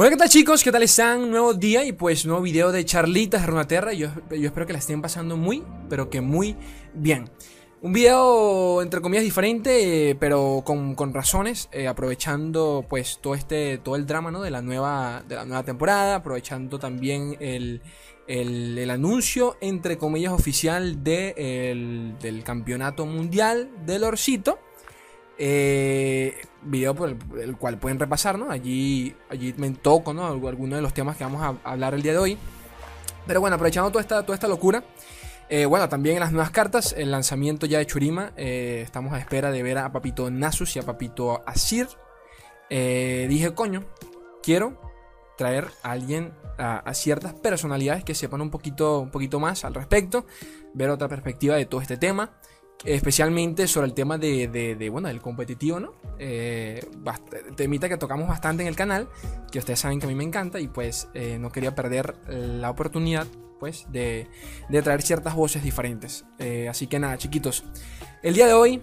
Hola, ¿qué tal chicos? ¿Qué tal están? Nuevo día y pues nuevo video de charlitas de Runaterra. Yo, yo espero que la estén pasando muy, pero que muy bien. Un video entre comillas diferente, eh, pero con, con razones, eh, aprovechando pues todo este todo el drama ¿no? de, la nueva, de la nueva temporada, aprovechando también el, el, anuncio entre comillas oficial de, el, del campeonato mundial del Orcito. Eh, video por el, cual pueden repasar. Allí, allí me toco, ¿no? Algunos de los temas que vamos a hablar el día de hoy. Pero bueno, aprovechando toda esta, toda esta locura. Eh, bueno, también en las nuevas cartas, el lanzamiento ya de Churima. Eh, estamos a espera de ver a Papito Nasus y a Papito Asir. Dije, coño, quiero traer a alguien, a, a, ciertas personalidades que sepan un poquito, un poquito más al respecto, ver otra perspectiva de todo este tema especialmente sobre el tema de, de, bueno, del competitivo, ¿no? Eh, temita que tocamos bastante en el canal, que ustedes saben que a mí me encanta y pues eh, no quería perder la oportunidad pues de, de traer ciertas voces diferentes. Eh, así que nada, chiquitos, el día de hoy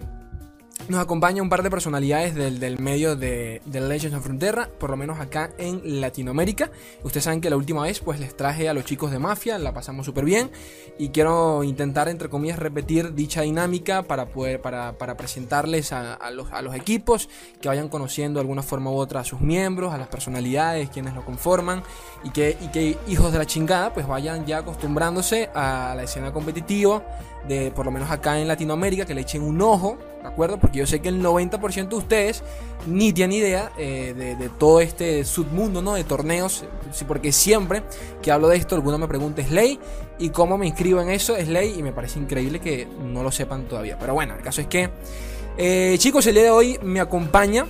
nos acompaña un par de personalidades del, del medio de, de, Legends of Frontera, por lo menos acá en Latinoamérica. Ustedes saben que la última vez pues les traje a los chicos de Mafia, la pasamos súper bien y quiero intentar entre comillas repetir dicha dinámica para poder para, para presentarles a, a, los, a, los, equipos, que vayan conociendo de alguna forma u otra a sus miembros, a las personalidades, quienes lo conforman y que, y que hijos de la chingada pues vayan ya acostumbrándose a la escena competitiva de por lo menos acá en Latinoamérica, que le echen un ojo, ¿de acuerdo? Porque yo sé que el 90% de ustedes ni tienen idea eh, de, todo este submundo, ¿no? De torneos, porque siempre que hablo de esto, alguno me pregunta, ¿es ley? ¿Y cómo me inscribo en eso? Es ley y me parece increíble que no lo sepan todavía. Pero bueno, el caso es que, eh, chicos, el día de hoy me acompaña,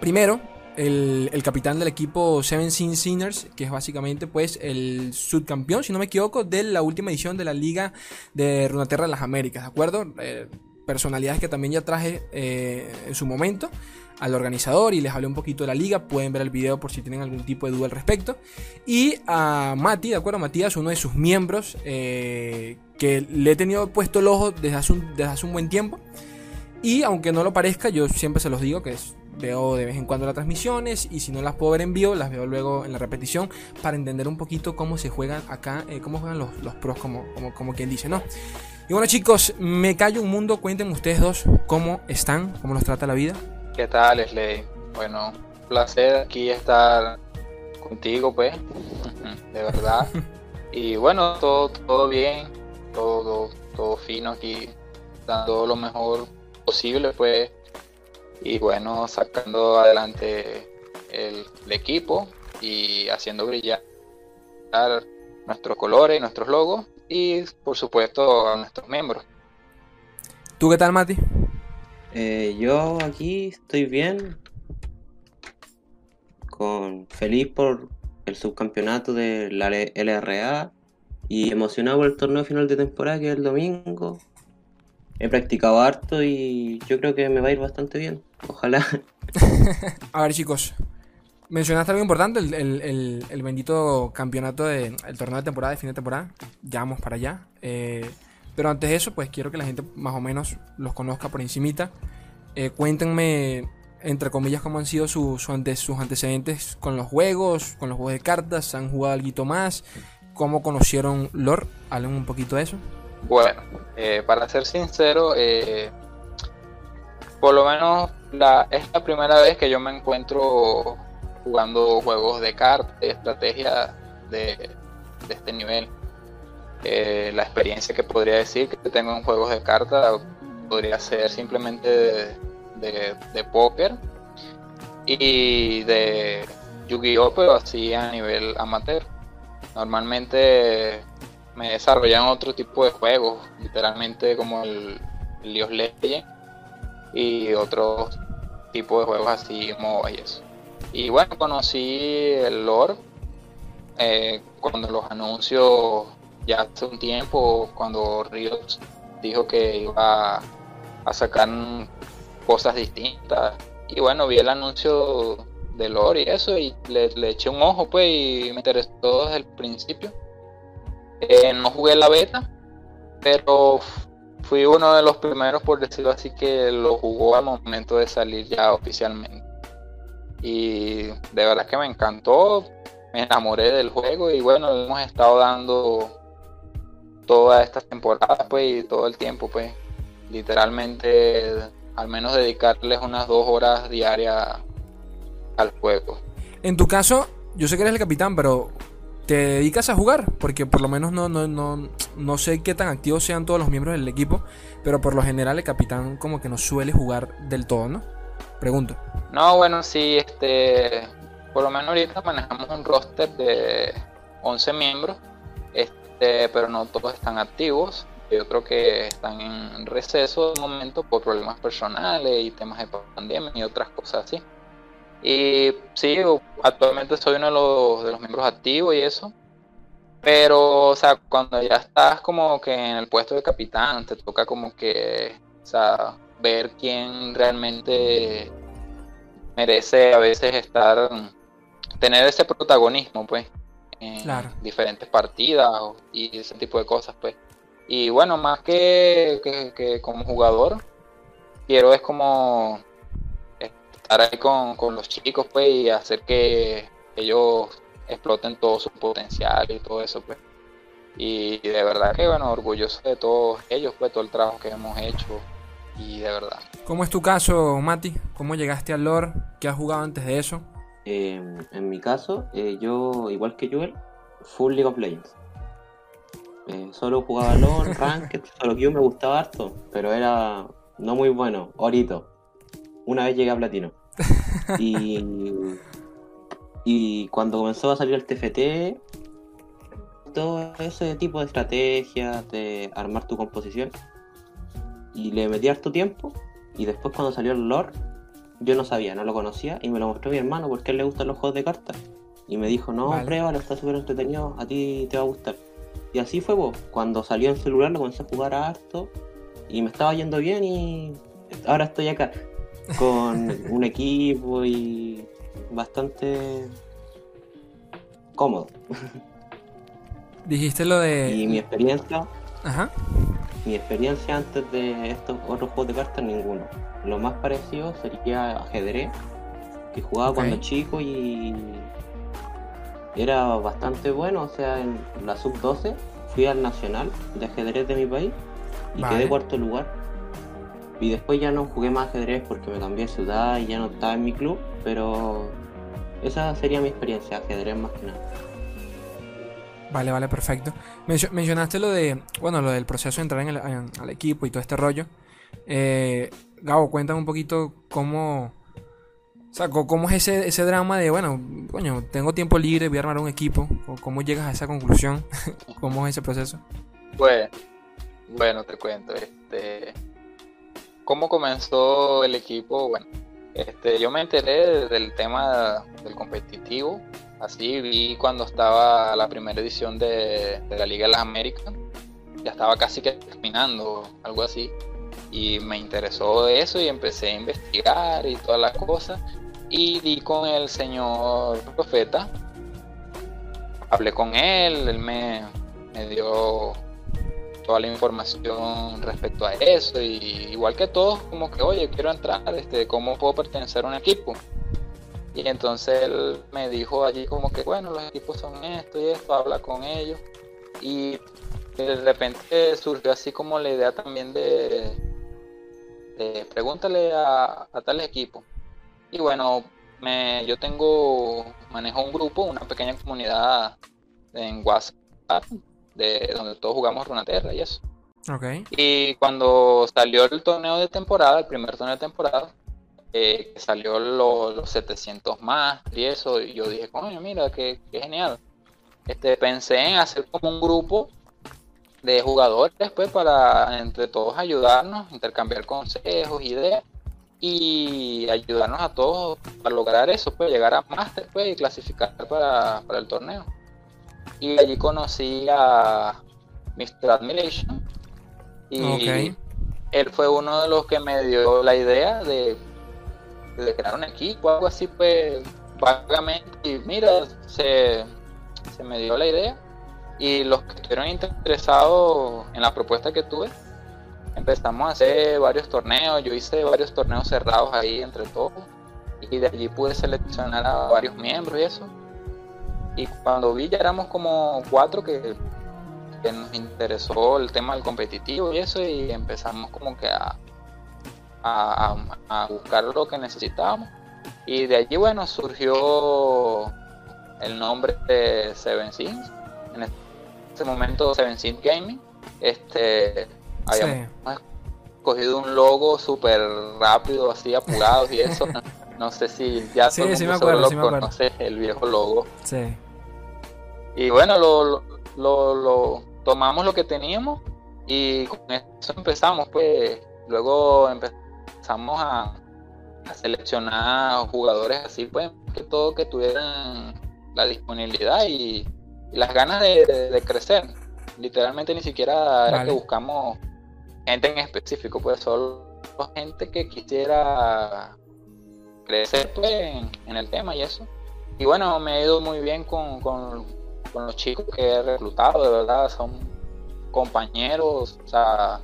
primero, el, capitán del equipo Seven Sin Sinners, que es básicamente pues el subcampeón, si no me equivoco, de la última edición de la Liga de Runaterra de las Américas, ¿de acuerdo? Eh, personalidades que también ya traje eh, en su momento al organizador y les hablé un poquito de la liga, pueden ver el video por si tienen algún tipo de duda al respecto. Y a Mati, ¿de acuerdo? Matías, uno de sus miembros, eh, que le he tenido puesto el ojo desde hace, desde hace un buen tiempo. Y aunque no lo parezca, yo siempre se los digo que es veo de vez en cuando las transmisiones y si no las puedo ver en vivo, las veo luego en la repetición para entender un poquito cómo se juegan acá, eh, cómo juegan los, los pros, como, como, como, quien dice, ¿no? Y bueno chicos, me callo un mundo, cuéntenme ustedes dos cómo están, cómo los trata la vida. ¿Qué tal, Slay? Bueno, placer aquí estar contigo, pues, de verdad. y bueno, todo, todo bien, todo, todo fino aquí, dando lo mejor posible, pues y bueno, sacando adelante el, el, equipo y haciendo brillar nuestros colores, nuestros logos y por supuesto a nuestros miembros. ¿Tú qué tal, Mati? Eh, yo aquí estoy bien, con feliz por el subcampeonato de la LRA y emocionado por el torneo final de temporada que es el domingo. He practicado harto y yo creo que me va a ir bastante bien. Ojalá. a ver, chicos. Mencionaste algo importante, el, el, el, el bendito campeonato de, torneo de temporada, de fin de temporada. Ya vamos para allá. Eh, pero antes de eso, pues quiero que la gente más o menos los conozca por encimita. Eh, cuéntenme, entre comillas, cómo han sido su, sus antecedentes con los juegos, con los juegos de cartas. ¿Han jugado algo más? ¿Cómo conocieron Lord? Hablen un poquito de eso. Bueno, eh, para ser sincero, eh, por lo menos la, es la primera vez que yo me encuentro jugando juegos de cartas, de estrategia de, este nivel. Eh, la experiencia que podría decir que tengo en juegos de cartas podría ser simplemente de póker y de Yu-Gi-Oh, pero así a nivel amateur. Normalmente me desarrollan otro tipo de juegos, literalmente como el, League of y otros tipos de juegos así, MOBA y eso. Y bueno, conocí el lore eh, cuando los anuncios ya hace un tiempo, cuando Riot dijo que iba a sacar cosas distintas. Y bueno, vi el anuncio de lore y eso, y le, le eché un ojo, pues, y me interesó desde el principio. Eh, no jugué la beta, pero fui uno de los primeros, por decirlo así, que lo jugó al momento de salir ya oficialmente. y de verdad que me encantó, me enamoré del juego y bueno, hemos estado dando toda esta temporada pues y todo el tiempo pues literalmente al menos dedicarles unas dos horas diarias al juego. En tu caso, yo sé que eres el capitán, pero ¿te dedicas a jugar? Porque por lo menos no, no, no, no sé qué tan activos sean todos los miembros del equipo, pero por lo general el capitán como que no suele jugar del todo, ¿no? Pregunto. No, bueno, sí, este, por lo menos ahorita manejamos un roster de 11 miembros, este, pero no todos están activos. Yo creo que están en receso de momento por problemas personales y temas de pandemia y otras cosas así. Y sí, actualmente soy uno de los, de los miembros activos y eso. Pero, o sea, cuando ya estás como que en el puesto de capitán, te toca como que, o sea, ver quién realmente merece a veces estar, tener ese protagonismo, pues, en diferentes partidas y ese tipo de cosas, pues. Y bueno, más que, que, como jugador, quiero es como estar ahí con, con, los chicos, pues, y hacer que ellos exploten todo su potencial y todo eso, pues. Y de verdad que, bueno, orgulloso de todos ellos, pues, todo el trabajo que hemos hecho y de verdad. ¿Cómo es tu caso, Mati? ¿Cómo llegaste al lore? ¿Qué has jugado antes de eso? Eh, en mi caso, eh, yo, igual que Joel, full League of Legends. Eh, solo jugaba LOL, Ranked, solo que yo me gustaba harto, pero era no muy bueno, orito. Una vez llegué a platino. Y, y cuando comenzó a salir el TFT, todo ese tipo de estrategias, de armar tu composición, y le metí harto tiempo. Y después cuando salió el lore, yo no sabía, no lo conocía. Y me lo mostró mi hermano porque a él le gustan los juegos de cartas. Y me dijo, no, prueba pruébalo, está súper entretenido, a ti te va a gustar. Y así fue, vos. Cuando salió en celular lo comencé a jugar a harto. Y me estaba yendo bien y ahora estoy acá. Con un equipo y bastante cómodo. Dijiste lo de... Y mi experiencia... Ajá mi experiencia antes de estos otros juegos de cartas, ninguno. Lo más parecido sería ajedrez, que jugaba cuando chico y era bastante bueno. O sea, en la sub-12 fui al nacional de ajedrez de mi país y quedé cuarto lugar. Y después ya no jugué más ajedrez porque me cambié de ciudad y ya no estaba en mi club, pero esa sería mi experiencia, ajedrez más que nada. Vale, vale, perfecto. mencionaste lo de, bueno, lo del proceso de entrar en el, al equipo y todo este rollo. Eh, Gabo, cuéntame un poquito cómo, o sea, cómo es ese, ese drama de, bueno, coño, tengo tiempo libre, voy a armar un equipo. O ¿Cómo llegas a esa conclusión? ¿Cómo es ese proceso? Pues, bueno, te cuento, este, cómo comenzó el equipo, bueno, este, yo me enteré del tema del competitivo Así vi cuando estaba la primera edición de, la Liga de las Américas, ya estaba casi que terminando, algo así, y me interesó eso y empecé a investigar y todas las cosas, y di con el señor profeta, hablé con él, él me, dio toda la información respecto a eso y igual que todos como que oye quiero entrar este cómo puedo pertenecer a un equipo y entonces él me dijo allí como que, bueno, los equipos son esto y esto, habla con ellos. Y de repente surgió así como la idea también de, pregúntale a, a tal equipo. Y bueno, me, yo tengo, manejo un grupo, una pequeña comunidad en WhatsApp, de donde todos jugamos Runaterra y eso. Okay. Y cuando salió el torneo de temporada, el primer torneo de temporada, eh, salió los 700 más y eso, y yo dije, coño, mira, qué, genial. Este, pensé en hacer como un grupo de jugadores después pues, para entre todos ayudarnos, intercambiar consejos, ideas y ayudarnos a todos para lograr eso, pues llegar a más después y clasificar para, el torneo. Y allí conocí a Mr. Admiration y él fue uno de los que me dio la idea de de crear un equipo, algo así, pues vagamente. Y mira, se, se me dio la idea. Y los que estuvieron interesados en la propuesta que tuve, empezamos a hacer varios torneos. Yo hice varios torneos cerrados ahí entre todos. y de allí pude seleccionar a varios miembros y eso. Y cuando vi ya éramos como cuatro que, que nos interesó el tema del competitivo y eso y empezamos como que a, a, a buscar lo que necesitábamos. Y de allí, bueno, surgió el nombre de Seven Sins. En ese momento, Seven Sins Gaming. Este, habíamos cogido un logo súper rápido, así apurado y eso. No sé si ya sí, sí me acuerdo, sí conoce el viejo logo. Sí. Y bueno, lo, lo, lo, tomamos lo que teníamos y con eso empezamos, pues. Luego empezamos a, a seleccionar jugadores así, pues, que todo que tuvieran la disponibilidad y, las ganas de, crecer. Literalmente ni siquiera era que buscamos gente en específico, pues solo gente que quisiera crecer pues, en, el tema y eso. Y bueno, me he ido muy bien con, con, los chicos que he reclutado, de verdad, son compañeros, o sea,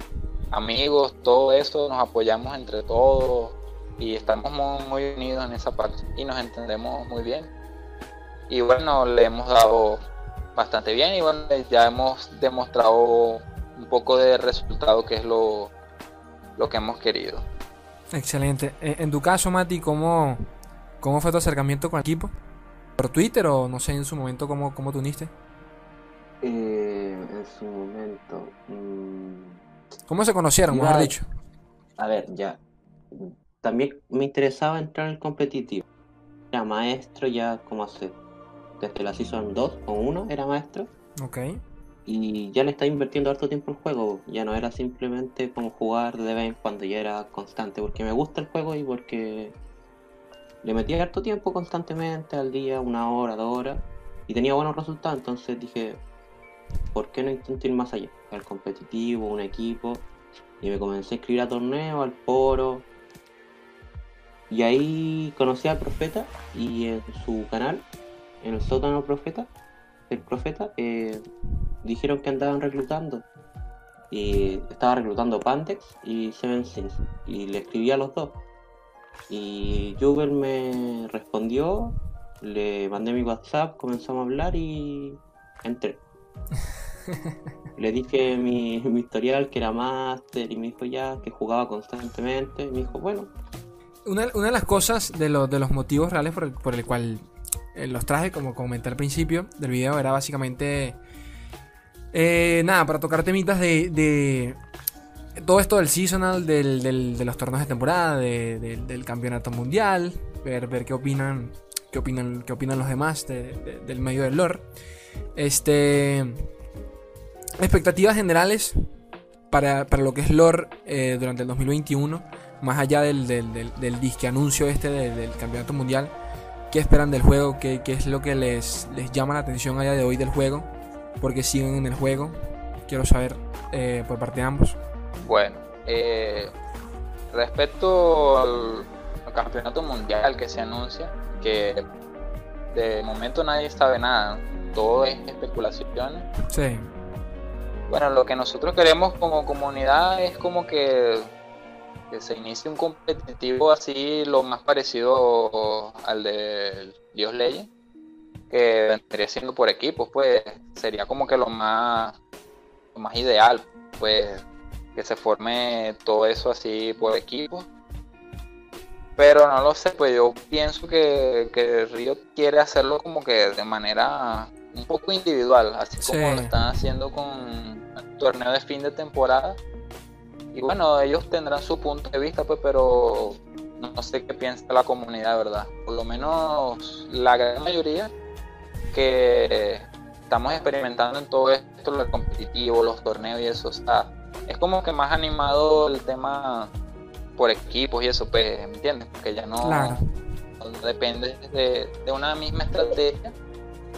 amigos, todo eso, nos apoyamos entre todos y estamos muy, unidos en esa parte y nos entendemos muy bien. Y bueno, le hemos dado bastante bien y bueno, ya hemos demostrado un poco de resultado que es lo, lo que hemos querido. Excelente. Eh, en tu caso, Mati, ¿cómo, cómo fue tu acercamiento con el equipo? ¿Por Twitter o no sé en su momento cómo, cómo te uniste? Eh, en su momento... Mm, ¿Cómo se conocieron, mejor dicho? A ver, ya también me interesaba entrar en el competitivo. Era maestro ya como hace, desde la Season 2 o 1 era maestro. Ok. Y ya le estaba invirtiendo harto tiempo el juego. Ya no era simplemente como jugar de vez cuando, ya era constante. Porque me gusta el juego y porque le metía harto tiempo constantemente al día, una hora, dos horas. Y tenía buenos resultados. Entonces dije, ¿por qué no intentar ir más allá? Al competitivo, un equipo. Y me comencé a escribir a torneos, al foro, y ahí conocí al profeta y en su canal, en el sótano profeta, el profeta, eh, dijeron que andaban reclutando. Y estaba reclutando Pantex y Seven Sins. Y le escribí a los dos. Y Jubel me respondió, le mandé mi WhatsApp, comenzamos a hablar y entré. le dije mi, mi historial que era máster y me dijo ya que jugaba constantemente. Y me dijo, bueno, una, de las cosas de, de los motivos reales por el, por el cual eh, los traje, como comenté al principio del video, era básicamente. Eh, nada, para tocar temitas de, todo esto del seasonal, del, de los torneos de temporada, del campeonato mundial, ver, ver qué opinan, qué opinan, qué opinan los demás del medio del lore. Este, expectativas generales para, lo que es lore eh, durante el 2021 más allá del, del, disque anuncio este del, campeonato mundial, ¿qué esperan del juego? ¿Qué, es lo que les, les, llama la atención a día de hoy del juego? Porque siguen en el juego. Quiero saber eh, por parte de ambos. Bueno, eh, respecto al, campeonato mundial que se anuncia, que de momento nadie sabe nada, todo es especulación. Sí. Bueno, lo que nosotros queremos como comunidad es como que que se inicie un competitivo así lo más parecido al de Dios Leyes, que vendría siendo por equipos, pues sería como que lo más, lo más ideal, pues que se forme todo eso así por equipos. Pero no lo sé, pues yo pienso que, que Río quiere hacerlo como que de manera un poco individual, así como lo están haciendo con el torneo de fin de temporada y bueno, ellos tendrán su punto de vista, pues, pero no sé qué piensa la comunidad, ¿verdad? Por lo menos la gran mayoría que estamos experimentando en todo esto, lo competitivo, los torneos y eso, está es como que más animado el tema por equipos y eso, pues, ¿me entiendes? Porque ya no, depende de, de, una misma estrategia,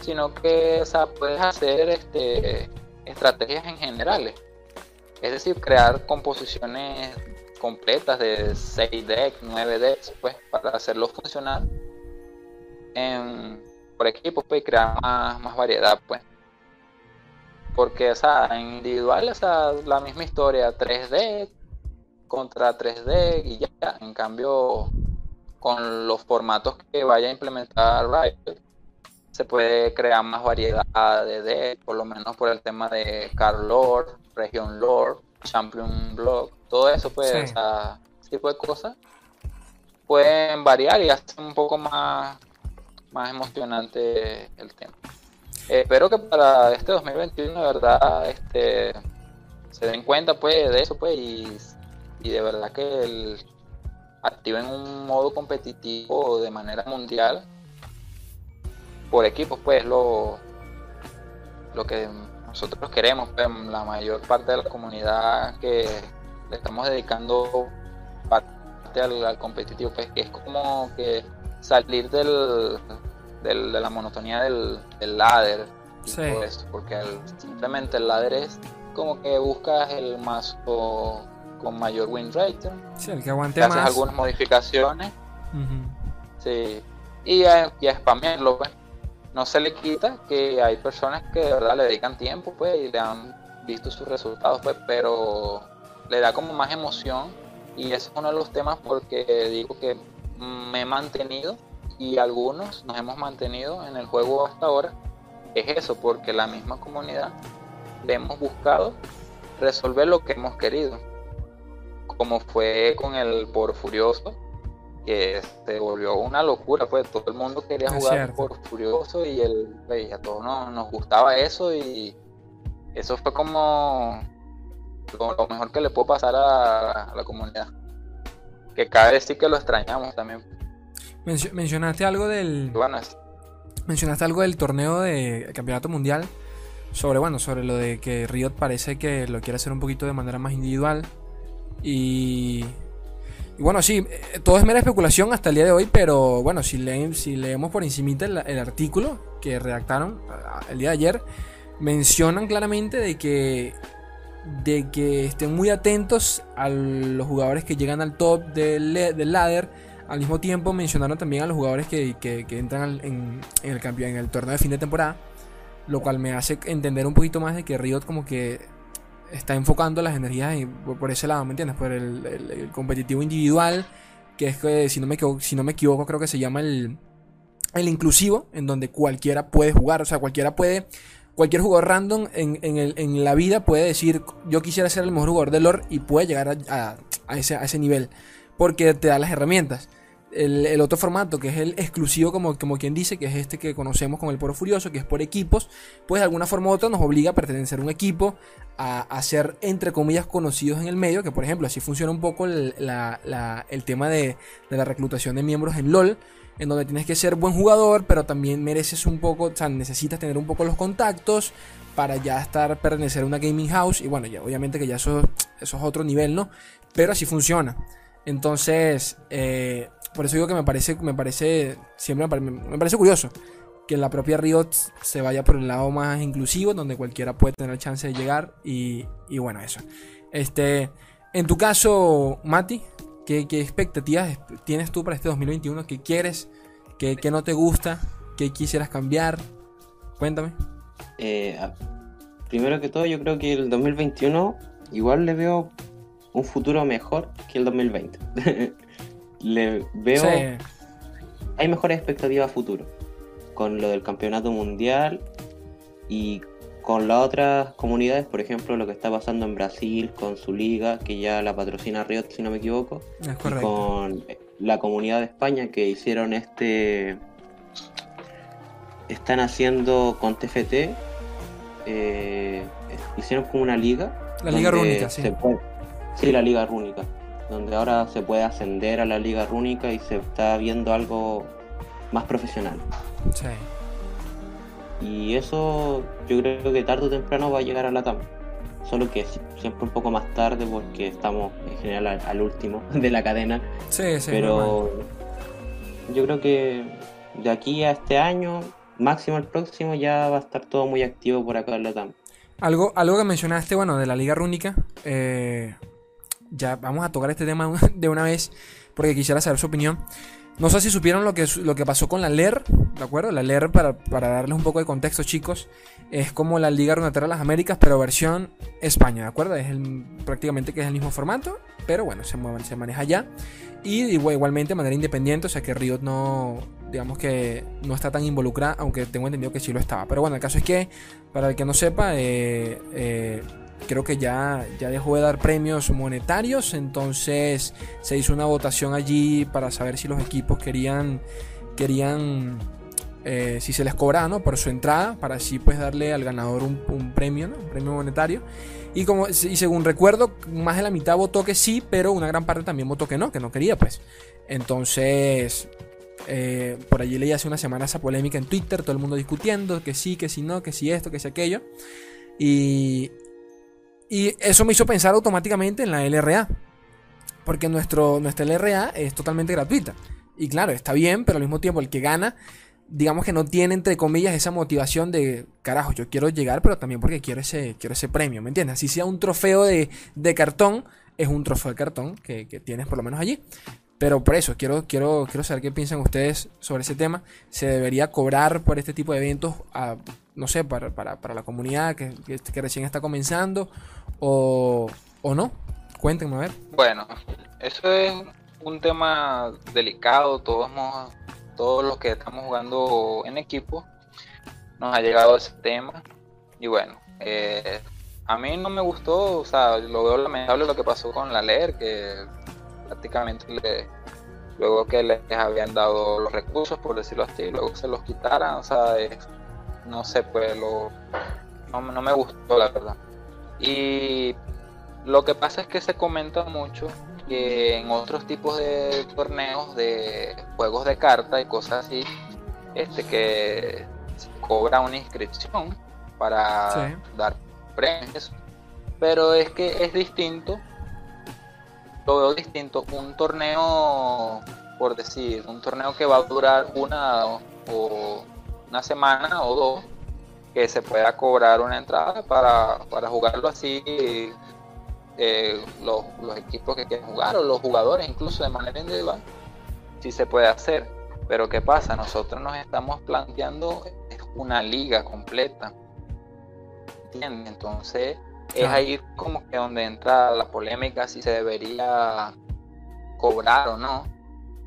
sino que, o sea, puedes hacer este, estrategias en generales. Es decir, crear composiciones completas de 6 decks, 9 decks, pues, para hacerlo funcionar en, por equipo, pues, y crear más, variedad, pues. Porque, o sea, individual, o sea, la misma historia, 3 decks contra 3 decks y ya. En cambio, con los formatos que vaya a implementar Riot, se puede crear más variedad de decks, por lo menos por el tema de Card Lore, Region Lore, Champion Block, todo eso, pues, Sí. o sea, ese tipo de cosas pueden variar y hacer un poco más, más emocionante el tema. Espero que para este 2021 de verdad este, se den cuenta pues de eso pues y, y de verdad que el- activen un modo competitivo de manera mundial por equipos pues lo lo que nosotros queremos pues, la mayor parte de la comunidad que le estamos dedicando parte al, al competitivo pues que es como que salir del, del- de la monotonía del, del ladder y Sí. todo porque el- simplemente el ladder es como que buscas el mazo con mayor win rate Sí, el que aguante te haces más. algunas modificaciones. Sí, y a, y a spamearlo, pues. No se le quita que hay personas que de verdad le dedican tiempo, pues, y le han visto sus resultados, pues, pero le da como más emoción. Y ese es uno de los temas porque digo que me he mantenido y algunos nos hemos mantenido en el juego hasta ahora. Es eso, porque la misma comunidad le hemos buscado resolver lo que hemos querido. Como fue con el por Furioso, que se volvió una locura, pues todo el mundo quería Es jugar por Furioso y el, pues, a todos nos, nos gustaba eso y eso fue como lo, lo mejor que le puede pasar a, a la comunidad. Que cabe decir que lo extrañamos también. Mencio- mencionaste algo del. Bueno, es- Mencionaste algo del torneo de campeonato mundial. Sobre, bueno, sobre lo de que Riot parece que lo quiere hacer un poquito de manera más individual. Y. y bueno, sí, eh, todo es mera especulación hasta el día de hoy, pero bueno, si, si leemos por encimita el, el artículo que redactaron el día de ayer, mencionan claramente de que de que estén muy atentos a los jugadores que llegan al top del, ladder. Al mismo tiempo mencionaron también a los jugadores que, que- entran en, el campeón, en el torneo de fin de temporada. Lo cual me hace entender un poquito más de que Riot como que está enfocando las energías en- por, por ese lado, ¿me entiendes? Por el competitivo individual, que es que si no me equivoco, si no me equivoco creo que se llama el, el inclusivo, en donde cualquiera puede jugar, o sea, cualquiera puede cualquier jugador random en, en el- en la vida puede decir yo quisiera ser el mejor jugador de lore y puede llegar a, a- ese, a ese nivel porque te da las herramientas. El, el otro formato que es el exclusivo como, como quien dice que es este que conocemos como el Poro Furioso que es por equipos pues de alguna forma u otra nos obliga a pertenecer a un equipo a, a ser entre comillas conocidos en el medio que por ejemplo así funciona un poco el, la- la- el tema de, de la reclutación de miembros en LOL en donde tienes que ser buen jugador, pero también mereces un poco, o sea, necesitas tener un poco los contactos para ya estar, pertenecer a una gaming house. Y bueno, ya obviamente que ya eso, eso es otro nivel, ¿no? Pero así funciona. Entonces, eh, por eso digo que me parece, me parece, siempre me, me parece curioso que la propia Riot se vaya por el lado más inclusivo, donde cualquiera puede tener chance de llegar. Y, y bueno, eso. Este, en tu caso, Mati, ¿Qué, qué expectativas es- tienes tú para este 2021? ¿Qué quieres? ¿Qué, qué no te gusta? ¿Qué quisieras cambiar? Cuéntame. Eh, primero que todo, yo creo que el 2021 igual le veo un futuro mejor que el 2020. le veo. Sí, Hay mejores expectativas a futuro. Con lo del campeonato mundial y con las otras comunidades, por ejemplo, lo que está pasando en Brasil con su liga, que ya la patrocina Riot, si no me equivoco. es y con la comunidad de España que hicieron este están haciendo con TFT eh, hicieron como una liga La Liga Rúnica, sí. puede- sí la liga rúnica donde ahora se puede ascender a la liga rúnica y se está viendo algo más profesional Sí. Y eso yo creo que tarde o temprano va a llegar a la TAM solo que si- siempre un poco más tarde porque estamos en general al- al último de la cadena Sí, sí. pero yo creo que de aquí a este año, máximo el próximo, ya va a estar todo muy activo por acá en la TAM. Algo, algo que mencionaste, bueno, de la Liga Rúnica. eh, ya vamos a tocar este tema de una vez porque quisiera saber su opinión. No sé si supieron lo que, lo que pasó con la LER, ¿de acuerdo? La LER, para, para darles un poco de contexto, chicos, es como la Liga Runeterra de las Américas, pero versión España, ¿de acuerdo? Es el- prácticamente que es el mismo formato, pero bueno, se, mueve- se maneja allá. Y igualmente de manera independiente, o sea que Riot no, digamos que no está tan involucrada, aunque tengo entendido que sí lo estaba. Pero bueno, el caso es que, para el que no sepa, eh, eh, creo que ya, ya dejó de dar premios monetarios, entonces se hizo una votación allí para saber si los equipos querían, querían eh, si se les cobraba ¿no? por su entrada, para así pues darle al ganador un, premio, ¿no? un premio monetario. Y, como, y según recuerdo, más de la mitad votó que sí, pero una gran parte también votó que no, que no quería pues. Entonces, eh, por allí leí hace una semana esa polémica en Twitter, todo el mundo discutiendo que sí, que sí no, que sí esto, que sí aquello. Y, y eso me hizo pensar automáticamente en la LRA. Porque nuestro, nuestra LRA es totalmente gratuita. Y claro, está bien, pero al mismo tiempo el que gana, digamos que no tiene, entre comillas, esa motivación de, carajo, yo quiero llegar, pero también porque quiero ese, quiero ese premio, ¿me entiendes? Así sea un trofeo de, cartón, es un trofeo de cartón que, que, tienes por lo menos allí. Pero por eso, quiero, quiero, quiero saber qué piensan ustedes sobre ese tema. ¿Se debería cobrar por este tipo de eventos, no sé, para, la comunidad que, que, recién está comenzando o, o no? Cuéntenme a ver. Bueno, eso es un tema delicado. Todos, todos los que estamos jugando en equipo nos ha llegado ese tema. Y bueno, eh, a mí no me gustó, o sea, lo veo lamentable lo que pasó con la LER, que prácticamente luego que les habían dado los recursos, por decirlo así, luego se los quitaran, o sea, no sé, pues lo, no, me gustó la verdad. Y lo que pasa es que se comenta mucho que en otros tipos de torneos de juegos de carta y cosas así, este que se cobra una inscripción para dar premios, pero es que es distinto lo veo distinto. Un torneo, por decir, un torneo que va a durar una o una semana o dos, que se pueda cobrar una entrada para, para jugarlo así eh, los, los, equipos que quieren jugar o los jugadores incluso de manera individual, si se puede hacer. Pero ¿qué pasa? Nosotros nos estamos planteando una liga completa. ¿Entiendes? Entonces es ahí como que donde entra la polémica si se debería cobrar o no.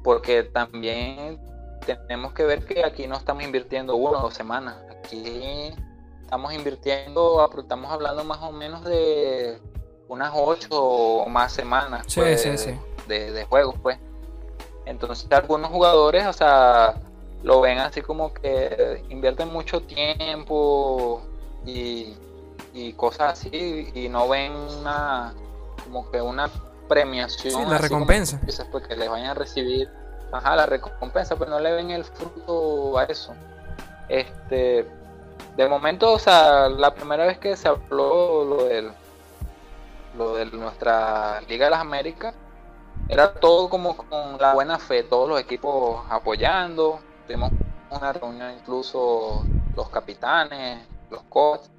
Porque también tenemos que ver que aquí no estamos invirtiendo una o dos semanas. Aquí estamos invirtiendo, estamos hablando más o menos de unas ocho o más semanas pues, De, de, juegos, pues. Entonces algunos jugadores, o sea, lo ven así como que invierten mucho tiempo y y cosas así y no ven una como que una premiación la recompensa pues que les vayan a recibir ajá la recompensa pues no le ven el fruto a eso. Este de momento o sea la primera vez que se habló lo del lo de nuestra liga de las Américas era todo como con la buena fe todos los equipos apoyando tuvimos una reunión incluso los capitanes los coaches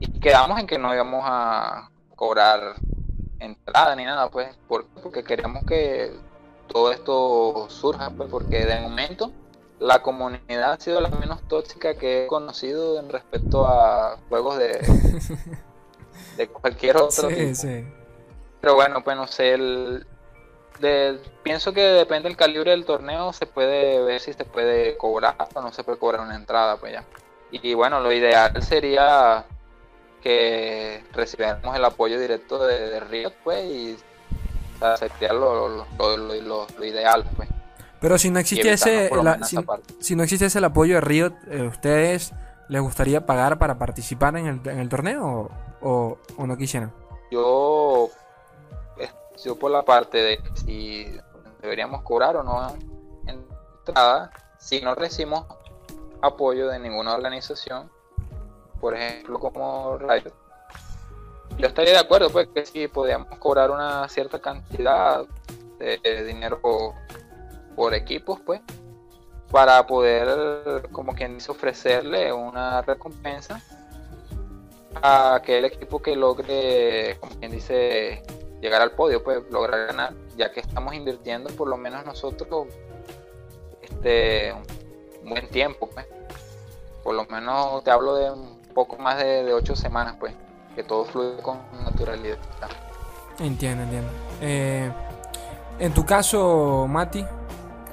y quedamos en que no íbamos a cobrar entrada ni nada, pues, porque queríamos que todo esto surja, pues, porque de momento la comunidad ha sido la menos tóxica que he conocido en respecto a juegos de, de cualquier otro sí, Sí. Pero bueno, pues no sé, el, pienso que depende del calibre del torneo, se puede ver si se puede cobrar o no se puede cobrar una entrada, pues ya. Y bueno, lo ideal sería que recibiéramos el apoyo directo de, de Riot, pues, y sería lo, lo, ideal, pues. Pero si no existiese, si, no existiese el apoyo de Riot, eh, ¿ustedes les gustaría pagar para participar en el, en el torneo o, o, no quisieran? Yo, yo por la parte de si deberíamos cobrar o no entrada, si no recibimos apoyo de ninguna organización, por ejemplo, como Riot, yo estaría de acuerdo, pues, que si podíamos cobrar una cierta cantidad de dinero por, equipos, pues, para poder, como quien dice, ofrecerle una recompensa a aquel equipo que logre, como quien dice, llegar al podio, pues lograr ganar, ya que estamos invirtiendo por lo menos nosotros este un buen tiempo, pues. Por lo menos te hablo de poco más de, ocho semanas, pues, que todo fluye con naturalidad. Entiendo, entiendo. Eh, En tu caso, Mati,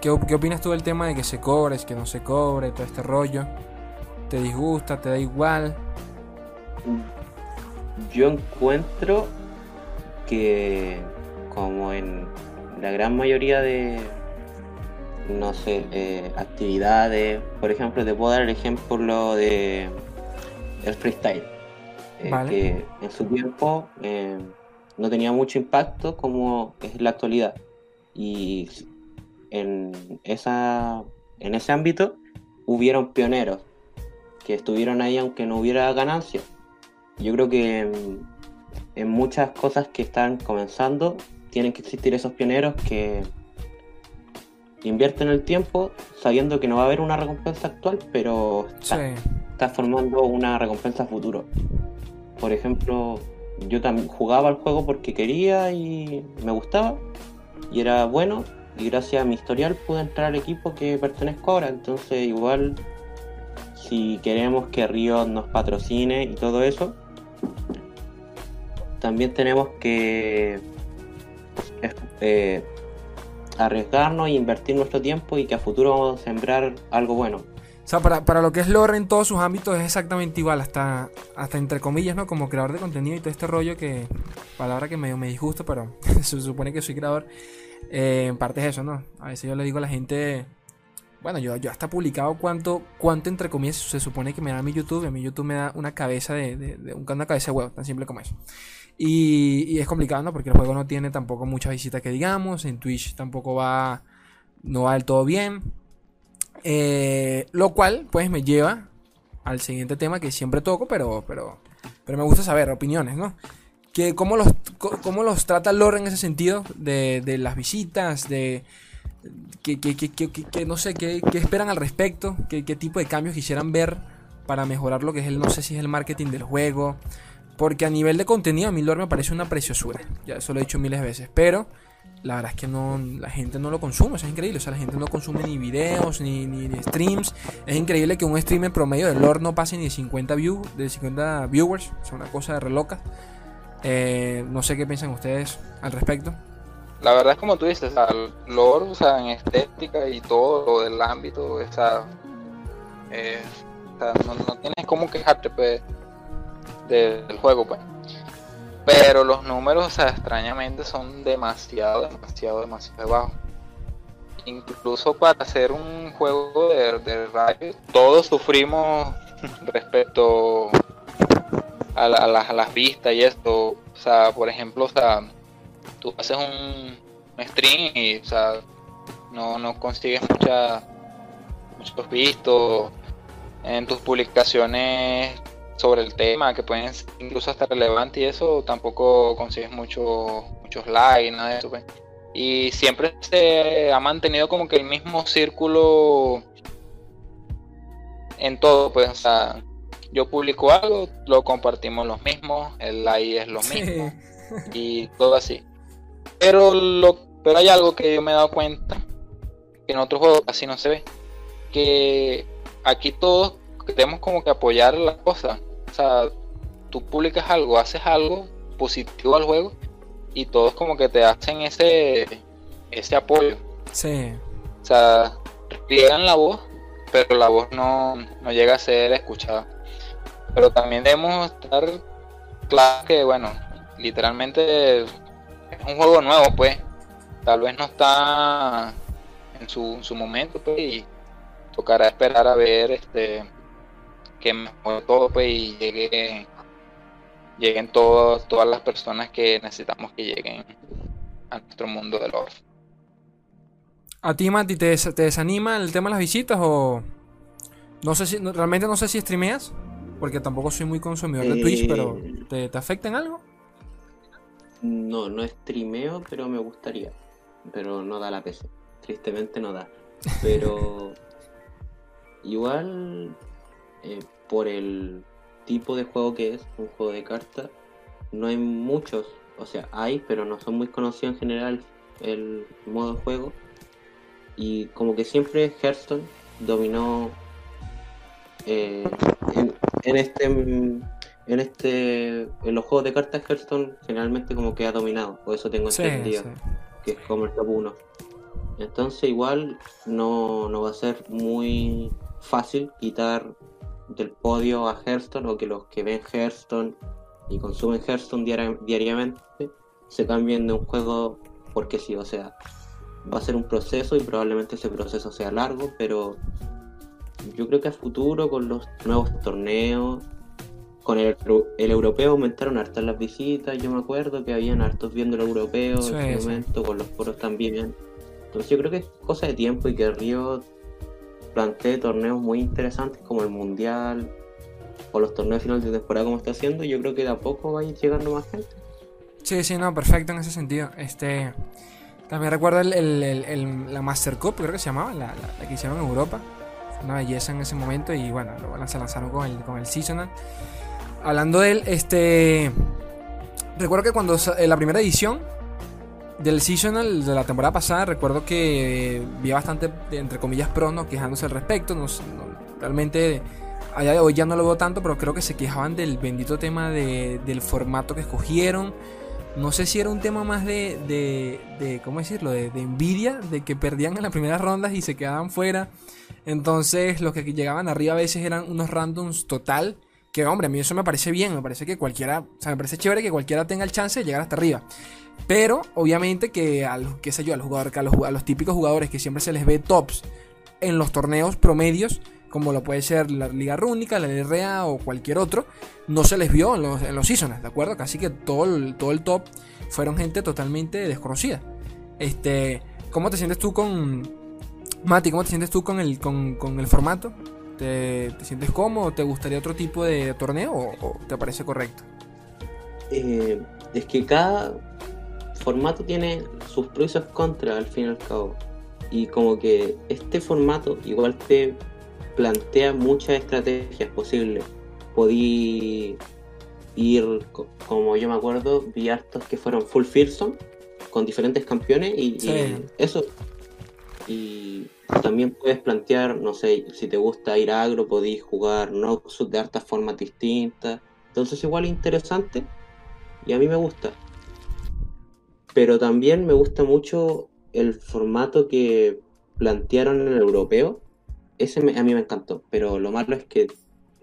¿qué, op- qué opinas tú del tema de que se cobre, que no se cobre, todo este rollo? ¿Te disgusta, te da igual? Yo encuentro que como en la gran mayoría de, no sé, eh, actividades, por ejemplo, te puedo dar el ejemplo de el freestyle, eh, Vale. que en su tiempo eh, no tenía mucho impacto como es la actualidad. Y en, esa, en ese ámbito hubieron pioneros que estuvieron ahí aunque no hubiera ganancia. Yo creo que en, en muchas cosas que están comenzando tienen que existir esos pioneros que invierten el tiempo sabiendo que no va a haber una recompensa actual, pero Sí. está, está formando una recompensa futuro. Por ejemplo, yo también jugaba al juego porque quería y me gustaba y era bueno y gracias a mi historial pude entrar al equipo que pertenezco ahora. Entonces igual si queremos que Riot nos patrocine y todo eso, también tenemos que eh, arriesgarnos e invertir nuestro tiempo y que a futuro vamos a sembrar algo bueno. O sea, para, para lo que es lore en todos sus ámbitos es exactamente igual, hasta, hasta entre comillas, ¿no? Como creador de contenido y todo este rollo que, palabra que medio me disgusta, pero se supone que soy creador. Eh, en parte es eso, ¿no? A veces yo le digo a la gente, bueno, yo, yo hasta publicado cuánto, cuánto entre comillas se supone que me da mi YouTube, y a mi YouTube me da una cabeza de, de, de cabeza de huevo, tan simple como eso. Y, y es complicado, ¿no? Porque el juego no tiene tampoco muchas visitas que digamos, en Twitch tampoco va, no va del todo bien. Eh, lo cual, pues, me lleva al siguiente tema que siempre toco, pero, pero, pero me gusta saber opiniones, ¿no? Que cómo los, cómo los trata Lore en ese sentido de, de las visitas, de que, que, que, que- no sé, qué, esperan al respecto, qué, qué tipo de cambios quisieran ver para mejorar lo que es el, no sé si es el marketing del juego, porque a nivel de contenido a mí Lore me parece una preciosura, ya eso lo he dicho miles de veces, pero la verdad es que no, la gente no lo consume, o es increíble. O sea, la gente no consume ni videos, ni, ni, streams. Es increíble que un stream en promedio de lore no pase ni de 50, view, de 50 viewers. O sea, una cosa de reloca. Eh, no sé qué piensan ustedes al respecto. La verdad es como tú dices, o lore, o sea, en estética y todo lo del ámbito, o sea, eh, o sea, no, no tienes como quejarte pues, de- del juego, pues. Pero los números, o sea, extrañamente son demasiado, demasiado, demasiado bajos. Incluso para hacer un juego de, de Riot, todos sufrimos respecto a, la- a las, las vistas y esto. O sea, por ejemplo, o sea, tú haces un, un stream y, o sea, no, no consigues mucha, muchos vistos en tus publicaciones sobre el tema, que pueden ser incluso hasta relevantes y eso, tampoco consigues mucho, muchos likes, nada de eso. pues. Y siempre se ha mantenido como que el mismo círculo en todo, pues, o sea, yo publico algo, lo compartimos los mismos, el like es lo mismo y todo así. Pero lo pero hay algo que yo me he dado cuenta que en otros juegos casi no se ve, que aquí todos queremos como que apoyar la cosa. O sea, tú publicas algo, haces algo positivo al juego y todos como que te hacen ese ese apoyo. Sí. O sea, riegan la voz, pero la voz no, no llega a ser escuchada. Pero también debemos estar claros que, bueno, literalmente es un juego nuevo, pues. Tal vez no está en su, en su momento, pues, y tocará esperar a ver este que mejore todo, pues, y llegue, lleguen todo- todas las personas que necesitamos que lleguen a nuestro mundo del oro. ¿A ti, Mati, te, des- te desanima el tema de las visitas o...? No sé si... no- realmente no sé si streameas, porque tampoco soy muy consumidor de Twitch, Eh, pero ¿te, te afecta en algo? No, no streameo, pero me gustaría. Pero no da la PC. Tristemente no da. Pero igual, eh, por el tipo de juego que es, un juego de cartas, no hay muchos. O sea, hay, pero no son muy conocidos en general el modo de juego. Y como que siempre Hearthstone dominó eh, en, en este en este en los juegos de cartas Hearthstone generalmente como que ha dominado por eso tengo Sí, entendido sí. que es como el top 1. Entonces igual no, no va a ser muy fácil quitar del podio a Hearthstone o que los que ven Hearthstone y consumen Hearthstone diariamente se cambien de un juego porque sí, o sea, va a ser un proceso y probablemente ese proceso sea largo, pero yo creo que a futuro con los nuevos torneos, con el, el europeo aumentaron hartas las visitas, yo me acuerdo que habían hartos viendo el europeo en ese momento, con los foros también. Entonces yo creo que es cosa de tiempo y que Río plantee torneos muy interesantes como el Mundial o los torneos finales de temporada como está haciendo, yo creo que de a poco va a ir llegando más gente. Sí, sí, no, perfecto en ese sentido. Este, también recuerdo el, la Master Cup, creo que se llamaba, la, que hicieron en Europa. una belleza en ese momento y bueno, luego se lanzaron con el, con el Seasonal. Hablando de él, este, recuerdo que cuando en la primera edición del Seasonal de la temporada pasada, recuerdo que vi bastante, entre comillas, prono quejándose al respecto. No, realmente a día de hoy ya no lo veo tanto, pero creo que se quejaban del bendito tema del formato que escogieron no sé si era un tema más de, de, ¿cómo decirlo? De, envidia, de que perdían en las primeras rondas y se quedaban fuera. Entonces los que llegaban arriba a veces eran unos randoms total. Que hombre, a mí eso me parece bien, me parece que cualquiera, o sea, me parece chévere que cualquiera tenga el chance de llegar hasta arriba. Pero obviamente que a los, qué sé yo, a los, a los, típicos jugadores que siempre se les ve tops en los torneos promedios, como lo puede ser la Liga Rúnica, la LRA o cualquier otro, no se les vio en los, en los seasons, ¿de acuerdo? Casi que todo el, todo el top fueron gente totalmente desconocida. Este, ¿Cómo te sientes tú con... Mati, ¿cómo te sientes tú con el, con, el formato? ¿Te, sientes cómodo? ¿Te gustaría otro tipo de torneo o, te parece correcto? Eh, es que cada formato tiene sus pros y sus contras al fin y al cabo. Y como que este formato igual te plantea muchas estrategias posibles. Podí ir, como yo me acuerdo, vi hartos que fueron full fearsome con diferentes campeones y, eso. Y también puedes plantear, no sé, si te gusta ir agro, podéis jugar Noxus de hartas formas distintas. Entonces igual es interesante y a mí me gusta. Pero también me gusta mucho el formato que plantearon en el europeo, ese a mí me encantó, pero lo malo es que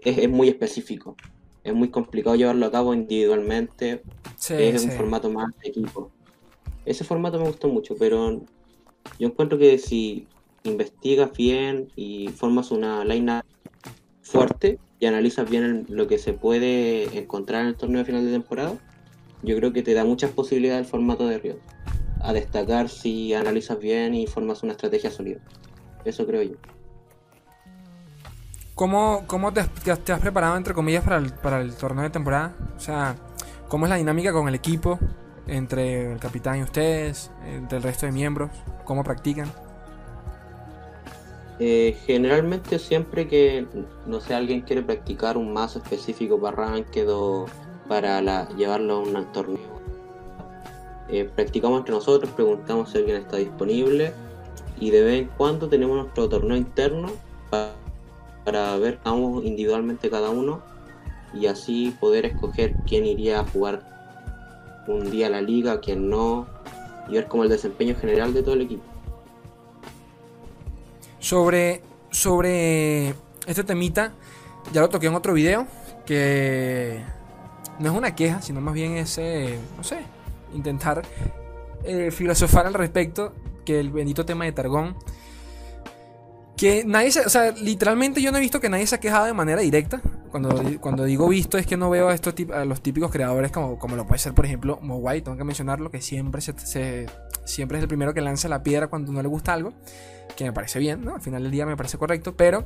es, muy específico. Es muy complicado llevarlo a cabo individualmente. es un formato más de equipo. Ese formato me gustó mucho, pero yo encuentro que si investigas bien y formas una line fuerte y analizas bien lo que se puede encontrar en el torneo de final de temporada, yo creo que te da muchas posibilidades el formato de Río. A destacar si analizas bien y formas una estrategia sólida. Eso creo yo. ¿Cómo, cómo te, has preparado, entre comillas, para el, para el torneo de temporada? O sea, ¿cómo es la dinámica con el equipo? Entre el capitán y ustedes, entre el resto de miembros, ¿cómo practican? Eh, generalmente siempre que, no sé, alguien quiere practicar un mazo específico para ranked o para llevarlo a un torneo, eh, practicamos entre nosotros, preguntamos si alguien está disponible y de vez en cuando tenemos nuestro torneo interno para ver individualmente cada uno y así poder escoger quién iría a jugar un día a la liga, quién no, y ver como el desempeño general de todo el equipo. Sobre, sobre este temita, ya lo toqué en otro video, que no es una queja, sino más bien es, eh, no sé, intentar eh, filosofar al respecto, que el bendito tema de Targón que nadie se, o sea, literalmente yo no he visto que nadie se ha quejado de manera directa. Cuando, cuando digo visto es que no veo a, estos a los típicos creadores como, como lo puede ser, por ejemplo, Mowai, tengo que mencionarlo, que siempre, se, siempre es el primero que lanza la piedra cuando no le gusta algo, que me parece bien, ¿no? Al final del día me parece correcto, pero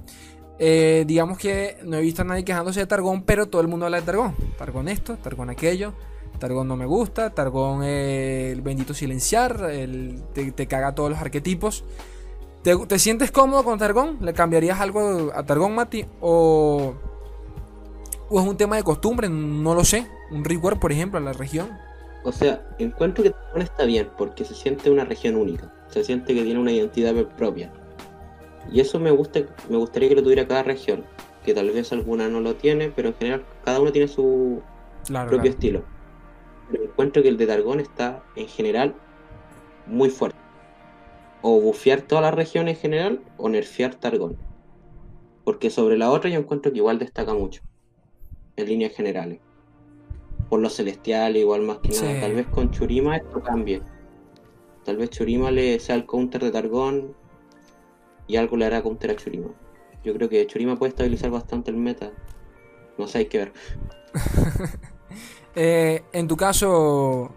eh, digamos que no he visto a nadie quejándose de Targón, pero todo el mundo habla de Targón. Targón esto, Targón aquello, Targón no me gusta, Targón el bendito silenciar, el, te, caga todos los arquetipos. ¿Te, sientes cómodo con Targón? ¿Le cambiarías algo a Targón, Mati? ¿O, ¿O es un tema de costumbre? No lo sé. Un reward, por ejemplo, en la región. O sea, encuentro que Targón está bien porque se siente una región única. Se siente que tiene una identidad propia. Y eso me gusta, me gustaría que lo tuviera cada región. Que tal vez alguna no lo tiene, pero en general cada uno tiene su propio estilo. Pero encuentro que el de Targón está en general muy fuerte. O bufear toda la región en general o nerfear Targón. Porque sobre la otra yo encuentro que igual destaca mucho. En líneas generales. Por lo celestial, igual más que nada. Sí. Tal vez con Churima esto cambie. Tal vez Churima le sea el counter de Targón. Y algo le hará counter a Churima. Yo creo que Churima puede estabilizar bastante el meta. No sé, hay que ver. Eh, en tu caso,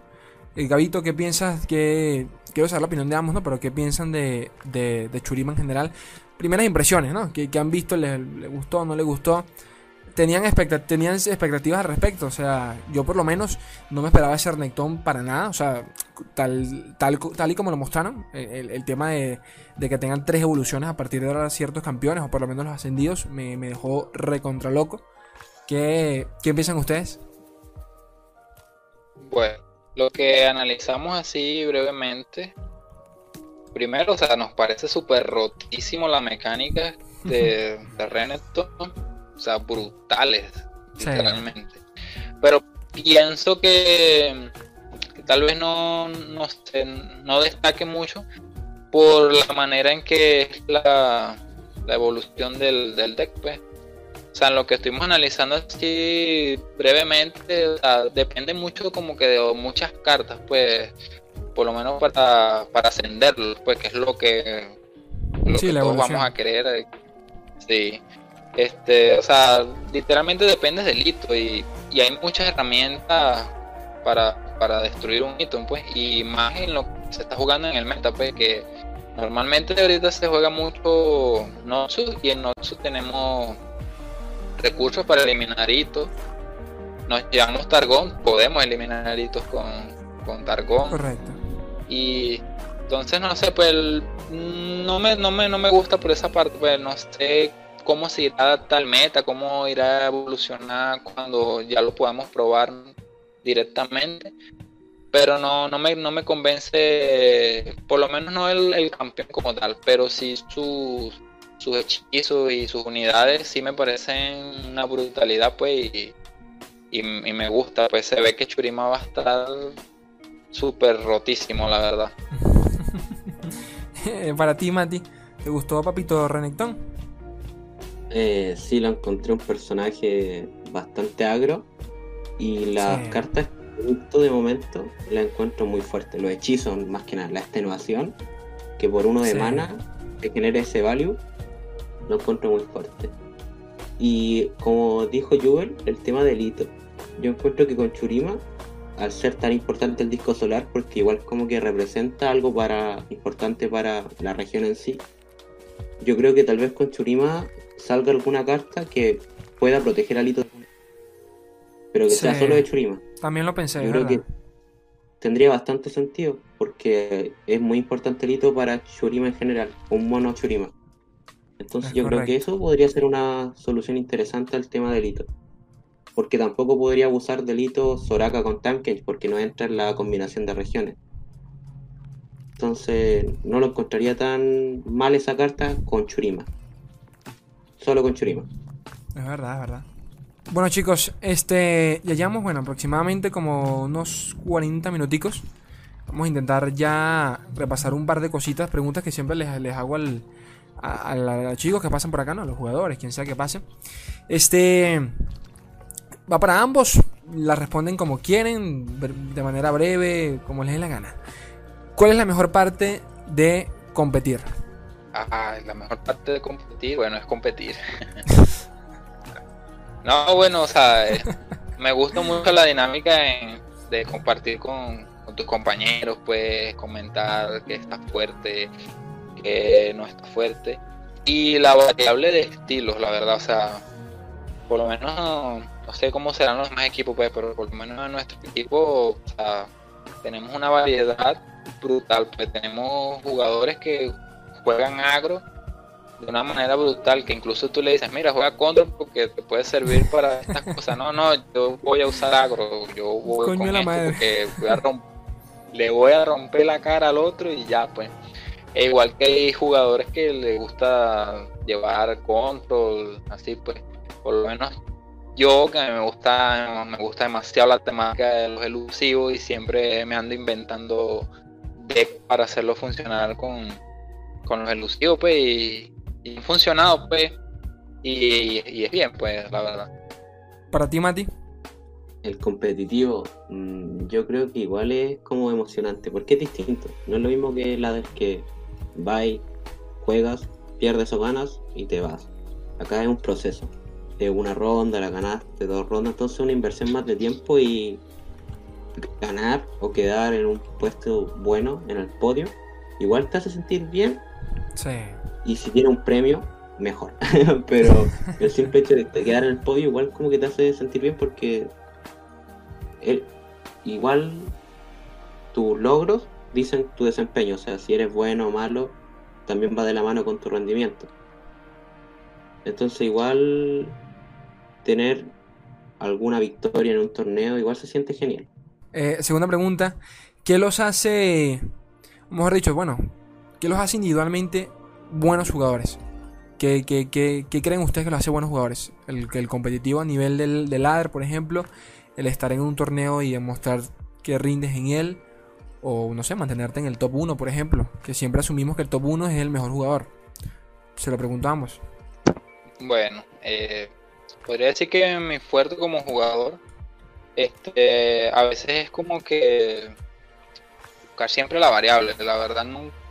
eh, Gabito, ¿qué piensas? Que, quiero saber la opinión de ambos, ¿no? Pero ¿qué piensan de, de, de Churima en general? Primeras impresiones, ¿no? ¿Qué, qué han visto? ¿Le, le gustó? ¿No le gustó? ¿Tenían, ¿Tenían expectativas al respecto? O sea, yo por lo menos no me esperaba ese Renekton para nada. O sea, tal, tal, tal y como lo mostraron, el, el tema de, de que tengan tres evoluciones a partir de ahora ciertos campeones, o por lo menos los ascendidos, me, me dejó recontra loco. ¿Qué, ¿Qué piensan ustedes? Bueno, lo que analizamos así brevemente, primero, o sea, nos parece súper rotísimo la mecánica de, de Renekton, sea, brutales, Sí. literalmente. Pero pienso que, que tal vez no, no, destaque mucho por la manera en que es la, la evolución del, del deck, pues. O sea, en lo que estuvimos analizando así brevemente, o sea, depende mucho como que de muchas cartas, pues, por lo menos para, para ascenderlos, pues, que es lo que, lo Sí, que la todos evolución. vamos a querer. eh, Sí. Este, o sea, literalmente depende del hito y, y hay muchas herramientas para, para destruir un hito, pues, y más en lo que se está jugando en el meta, pues, que normalmente ahorita se juega mucho Noxus y en Noxus tenemos recursos para eliminar hitos. Nos llevamos Targón, podemos eliminar hitos con, con Targón. Correcto. Y entonces no sé, pues el- no me, no me, no me gusta por esa parte, pues no sé cómo se irá tal meta, cómo irá a evolucionar cuando ya lo podamos probar directamente. Pero no, no me, convence, por lo menos no el, campeón como tal, pero sí sus, hechizos y sus unidades sí me parecen una brutalidad, pues, y, me gusta, pues se ve que Churima va a estar súper rotísimo, la verdad. Para ti, Mati, ¿te gustó Papito Renekton? Eh, sí, lo encontré un personaje bastante agro. Y las Sí. cartas de momento la encuentro muy fuerte. Los hechizos, más que nada, la extenuación, que por uno de Sí. mana te genera ese value, lo encuentro muy fuerte. Y como dijo Jubel, el tema del hito. Yo encuentro que con Churima, al ser tan importante el disco solar, porque igual como que representa algo para importante para la región en sí, yo creo que tal vez con Churima salga alguna carta que pueda proteger al hito, pero que sea solo de Churima. También lo pensé, Yo creo que tendría bastante sentido, porque es muy importante el hito para Churima en general, un mono Churima. Entonces Es yo creo que eso podría ser una solución interesante al tema del hito. Porque tampoco podría abusar del hito Soraka con Tankage, porque no entra en la combinación de regiones. Entonces no lo encontraría tan mal esa carta con Churima. Solo con Churima. Es verdad, es verdad. Bueno chicos, este ya llevamos, bueno, aproximadamente como unos 40 minuticos. Vamos a intentar ya repasar un par de cositas, preguntas que siempre les, les hago al, a, los chicos que pasan por acá, ¿no? A los jugadores, quien sea que pase. Este va para ambos, la responden como quieren, de manera breve, como les dé la gana. ¿Cuál es la mejor parte de competir? Ah, la mejor parte de competir, bueno, es competir. no, bueno, o sea, eh, me gusta mucho la dinámica de compartir con, tus compañeros, pues comentar que estás fuerte, que no estás fuerte. Y la variable de estilos, la verdad, o sea, por lo menos no, no sé cómo serán los demás equipos, pues, pero por lo menos en nuestro equipo, o sea, tenemos una variedad brutal, pues tenemos jugadores que juegan agro de una manera brutal que incluso tú le dices, mira, juega control porque te puede servir para estas cosas. No, no, yo voy a usar agro, yo voy Coño con la esto madre. porque voy a le voy a romper la cara al otro y ya, pues. E igual que hay jugadores que les gusta llevar control, así pues, por lo menos yo que me gusta, me gusta demasiado la temática de los elusivos y siempre me ando inventando deck para hacerlo funcionar con, con los elusivos, pues, y, y han funcionado, pues, y, y es bien, pues, la verdad. Para ti, Mati. El competitivo, mm, yo creo que igual es como emocionante, porque es distinto. No es lo mismo que la vez que vas, juegas, pierdes o ganas y te vas. Acá es un proceso. De una ronda, la ganaste, dos rondas, entonces es una inversión más de tiempo y ganar o quedar en un puesto bueno en el podio, igual te hace sentir bien. Sí. Y si tiene un premio, mejor. Pero el simple hecho de quedar en el podio igual como que te hace sentir bien porque igual tus logros dicen tu desempeño. O sea, si eres bueno o malo, también va de la mano con tu rendimiento. Entonces igual tener alguna victoria en un torneo igual se siente genial. Eh, segunda pregunta. ¿Qué los hace, mejor dicho, bueno, qué los hace individualmente buenos jugadores? ¿Qué, creen ustedes que los hace buenos jugadores? El, competitivo a nivel del, del ladder, por ejemplo, el estar en un torneo y demostrar que rindes en él, o no sé, mantenerte en el top 1, por ejemplo, que siempre asumimos que el top 1 es el mejor jugador. Se lo preguntamos. Bueno, eh, podría decir que mi fuerte como jugador, este, a veces es como que buscar siempre la variable. La verdad, no,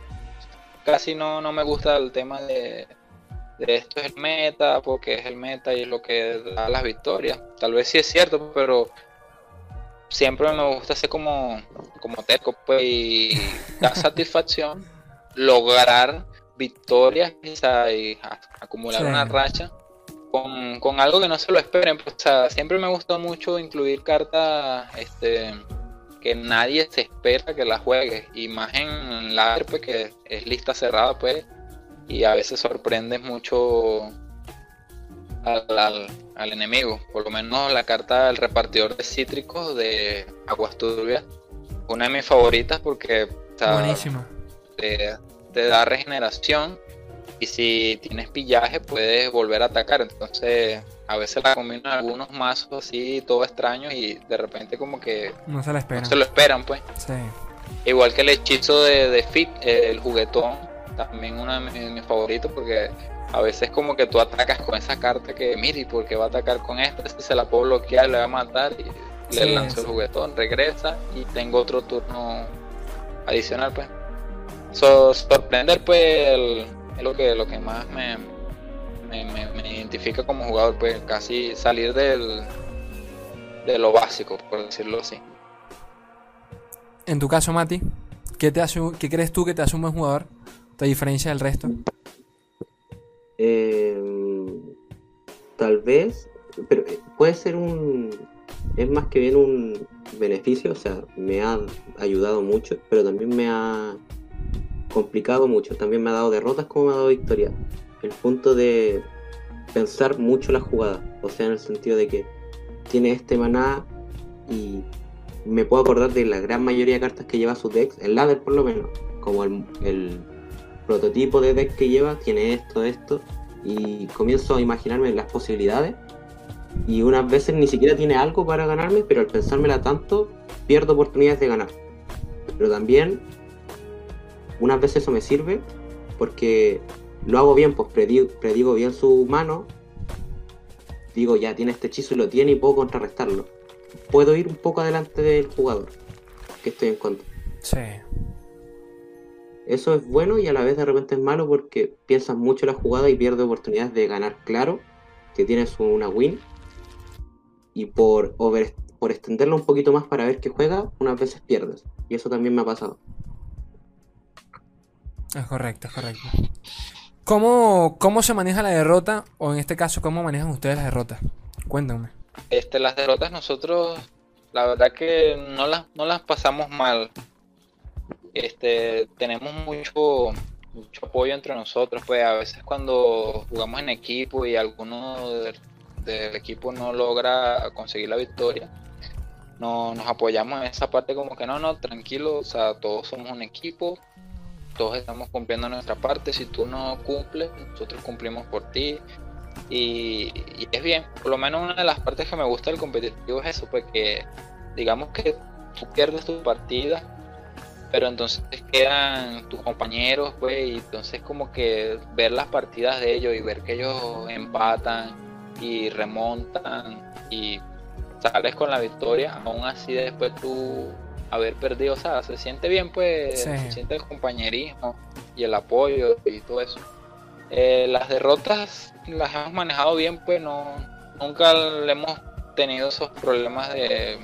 casi no, no me gusta el tema de, de esto es el meta, porque es el meta y es lo que da las victorias. Tal vez sí es cierto, pero siempre me gusta ser como, como terco, pues, y da satisfacción lograr victorias y acumular Sí. una racha con, con algo que no se lo esperen. pues, o sea, siempre me gusta mucho incluir cartas este, que nadie se espera que las juegue. Y más en la pues, que es lista cerrada, pues. Y a veces sorprendes mucho al, al- al enemigo. Por lo menos la carta del repartidor de cítricos de Aguas Turbias. Una de mis favoritas porque Buenísima. te, te da regeneración y si tienes pillaje puedes volver a atacar. Entonces a veces la combino en algunos mazos así, todo extraño y de repente como que No se la espera. no se lo esperan pues. Sí. Igual que el hechizo de, de Fit, eh, el juguetón, también uno de mis, mis favoritos porque a veces como que tú atacas con esa carta que, mire, porque va a atacar con esta, si se la puedo bloquear, le va a matar y Sí, le lanzo el juguetón, regresa y tengo otro turno adicional pues. So, sorprender pues el- es lo que, lo que más me, me, me- me identifica como jugador, pues casi salir del, de lo básico, por decirlo así. En tu caso, Mati, ¿qué, te hace, ¿qué crees tú que te hace un buen jugador? ¿Te diferencia del resto? Eh, tal vez, pero eh, puede ser un, es más que bien un beneficio, o sea, me ha ayudado mucho, pero también me ha complicado mucho, también me ha dado derrotas como me ha dado victorias. El punto de pensar mucho la jugada, o sea, en el sentido de que tiene este maná y me puedo acordar de la gran mayoría de cartas que lleva su deck, el ladder por lo menos, como el, el prototipo de deck que lleva, tiene esto, esto, y comienzo a imaginarme las posibilidades. Y unas veces ni siquiera tiene algo para ganarme, pero al pensármela tanto, pierdo oportunidades de ganar. Pero también, unas veces eso me sirve porque lo hago bien, pues predigo, predigo bien su mano. Digo, ya tiene este hechizo y lo tiene y puedo contrarrestarlo. Puedo ir un poco adelante del jugador que estoy en contra. Sí. Eso es bueno y a la vez de repente es malo porque piensas mucho la jugada y pierdes oportunidades de ganar claro, que tienes una win. Y por, over- por extenderlo un poquito más para ver qué juega, unas veces pierdes. Y eso también me ha pasado. Es correcto, es correcto. ¿Cómo, ¿Cómo se maneja la derrota? O en este caso, ¿cómo manejan ustedes la derrota? Cuéntame. Este, las derrotas nosotros, la verdad que no las, no las pasamos mal. Este, tenemos mucho, mucho apoyo entre nosotros, pues a veces cuando jugamos en equipo y alguno del, del equipo no logra conseguir la victoria, no, nos apoyamos en esa parte como que no, no, tranquilo, o sea, todos somos un equipo, todos estamos cumpliendo nuestra parte, si tú no cumples, nosotros cumplimos por ti, y, es bien, por lo menos una de las partes que me gusta del competitivo es eso, pues que digamos que tú pierdes tu partida, pero entonces quedan tus compañeros, pues, y entonces como que ver las partidas de ellos y ver que ellos empatan y remontan y sales con la victoria, aún así después tú haber perdido, o sea, se siente bien, pues, se siente el compañerismo y el apoyo y todo eso. Eh, las derrotas las hemos manejado bien, pues, no, nunca le hemos tenido esos problemas de,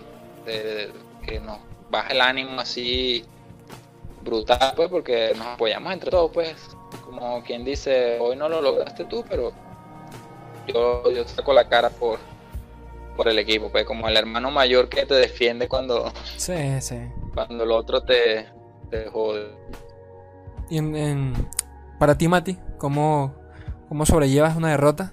de que nos baja el ánimo así brutal, pues, porque nos apoyamos entre todos, pues, como quien dice, hoy no lo lograste tú, pero yo, yo saco la cara por, por el equipo, pues, como el hermano mayor que te defiende cuando, sí, sí. cuando el otro te, te jode. Y en, para ti, Mati, ¿cómo, cómo sobrellevas una derrota?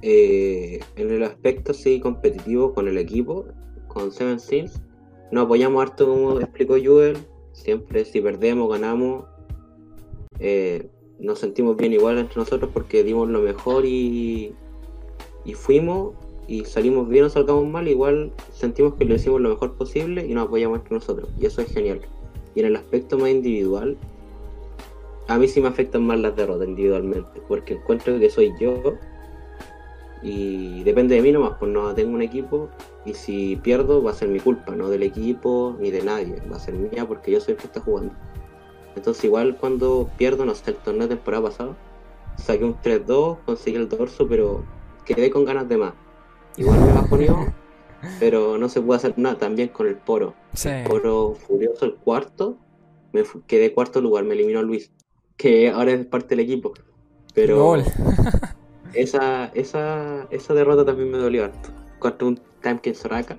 Eh, en el aspecto sí competitivo con el equipo, con Seven Sims, nos apoyamos harto como explicó Joel, siempre si perdemos, ganamos, eh, nos sentimos bien igual entre nosotros porque dimos lo mejor y, y fuimos y salimos bien o salgamos mal, igual sentimos que lo hicimos lo mejor posible y nos apoyamos entre nosotros y eso es genial. Y en el aspecto más individual, a mí sí me afectan más las derrotas individualmente, porque encuentro que soy yo y depende de mí nomás, pues no tengo un equipo y si pierdo va a ser mi culpa, no del equipo ni de nadie, va a ser mía porque yo soy el que está jugando. Entonces igual cuando pierdo, no sé, el torneo de temporada pasado, saqué un 3-2, conseguí el dorso, pero quedé con ganas de más. Igual me bajonió, pero no se puede hacer nada también con el poro. El poro furioso, el cuarto, me quedé cuarto lugar, me eliminó Luis, que ahora es parte del equipo. Pero esa, esa, esa derrota también me dolió harto. Contra un Timekin Soraka.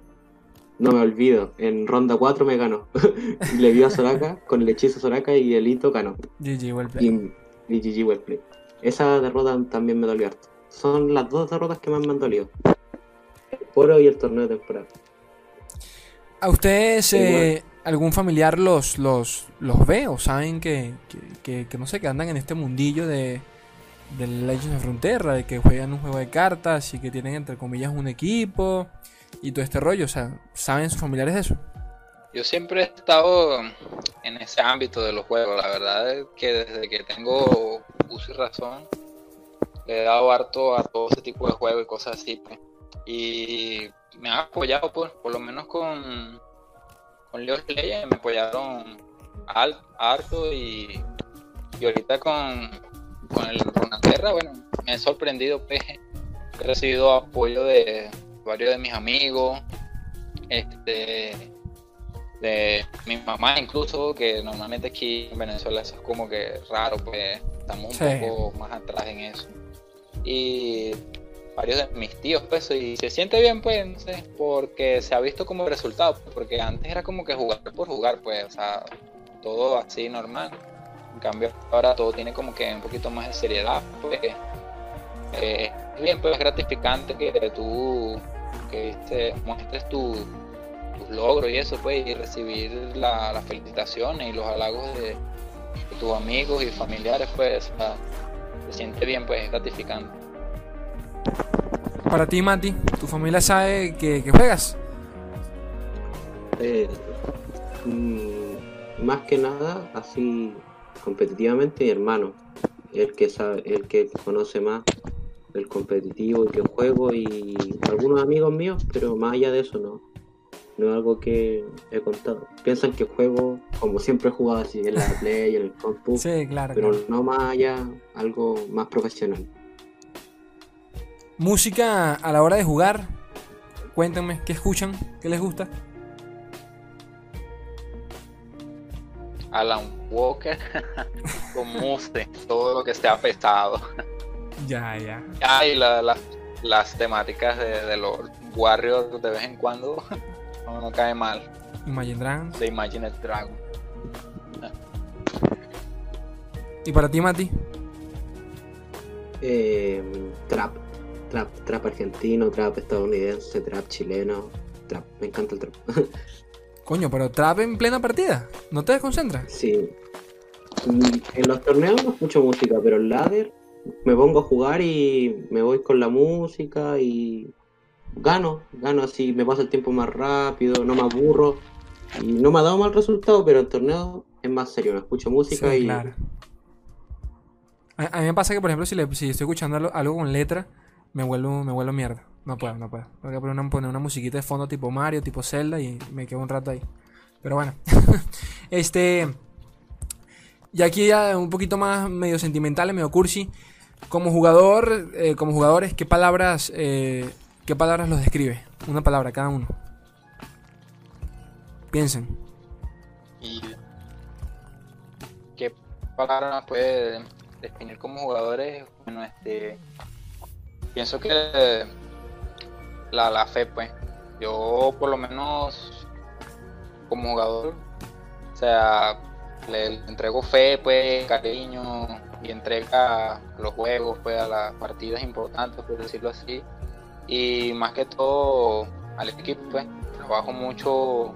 No me olvido, en ronda 4 me ganó. Le vio a Soraka con el hechizo Soraka y el hito ganó. GG well play. Y, GG well play. Esa derrota también me dolió harto. Son las dos derrotas que más me han dolido. El poro y el torneo de temporada. ¿A ustedes eh, algún familiar los, los, los ve o saben que, que, que, no sé, que andan en este mundillo de, de Legends of Frontera, de que juegan un juego de cartas y que tienen entre comillas un equipo y todo este rollo, o sea, ¿saben sus familiares de eso? Yo siempre he estado en ese ámbito de los juegos, la verdad es que desde que tengo uso y razón le he dado harto a todo ese tipo de juegos y cosas así, pues. Y me han apoyado, pues, por lo menos con, con League Legends me apoyaron harto y, y ahorita con, con el Runaterra, bueno, me he sorprendido, pues, he recibido apoyo de varios de mis amigos, este, de mi mamá incluso, que normalmente aquí en Venezuela eso es como que raro, pues estamos un poco más atrás en eso. Y varios de mis tíos, pues, y se siente bien, pues, no sé, porque se ha visto como resultado, porque antes era como que jugar por jugar, pues, o sea, todo así normal. En cambio, ahora todo tiene como que un poquito más de seriedad, pues. Eh, es bien, pues, gratificante que tú que muestres tu, tus logros y eso, pues, y recibir las felicitaciones y los halagos de, tus amigos y familiares, pues, se siente bien, pues, es gratificante. Para ti, Mati, ¿tu familia sabe que, juegas? Eh, mm, más que nada, así competitivamente, mi hermano, el que sabe, el que conoce más el competitivo y que juego y algunos amigos míos, pero más allá de eso no. No es algo que he contado. Piensan que juego como siempre he jugado así en la Play, en el compu, sí, claro, pero no más allá, algo más profesional. Música a la hora de jugar, cuéntenme, ¿qué escuchan? ¿Qué les gusta? Alan Walker con Muse, todo lo que esté pesado. Ya, ya. Ah, y las temáticas de, los Warriors de vez en cuando no, cae mal. Imagine Dragons. De Imagine Dragon. ¿Y para ti, Mati? Eh, trap. Trap, trap argentino, trap estadounidense, trap chileno. Trap, me encanta el trap. Coño, pero trap en plena partida. ¿No te desconcentras? Sí. En los torneos no escucho música, pero el ladder me pongo a jugar y me voy con la música y gano, gano así, me pasa el tiempo más rápido, no me aburro. Y no me ha dado mal resultado, pero en torneo es más serio, no escucho música Sí, y claro. A, a mí me pasa que, por ejemplo, si, le, si estoy escuchando algo, algo con letra, me vuelvo, me vuelvo mierda. No puedo, no puedo. Tengo que poner una, poner una musiquita de fondo tipo Mario, tipo Zelda y me quedo un rato ahí. Pero bueno. este. Y aquí ya un poquito más medio sentimental, medio cursi. Como jugador, eh, como jugadores, ¿qué palabras, eh, qué palabras los describe? Una palabra cada uno. Piensen. Y qué palabra puede definir como jugadores, bueno, este pienso que la, la fe, pues. Yo por lo menos como jugador, o sea, le, entrego fe, pues, cariño y entrega los juegos, pues, a las partidas importantes, por decirlo así. Y más que todo al equipo, pues, trabajo mucho